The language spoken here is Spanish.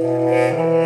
Música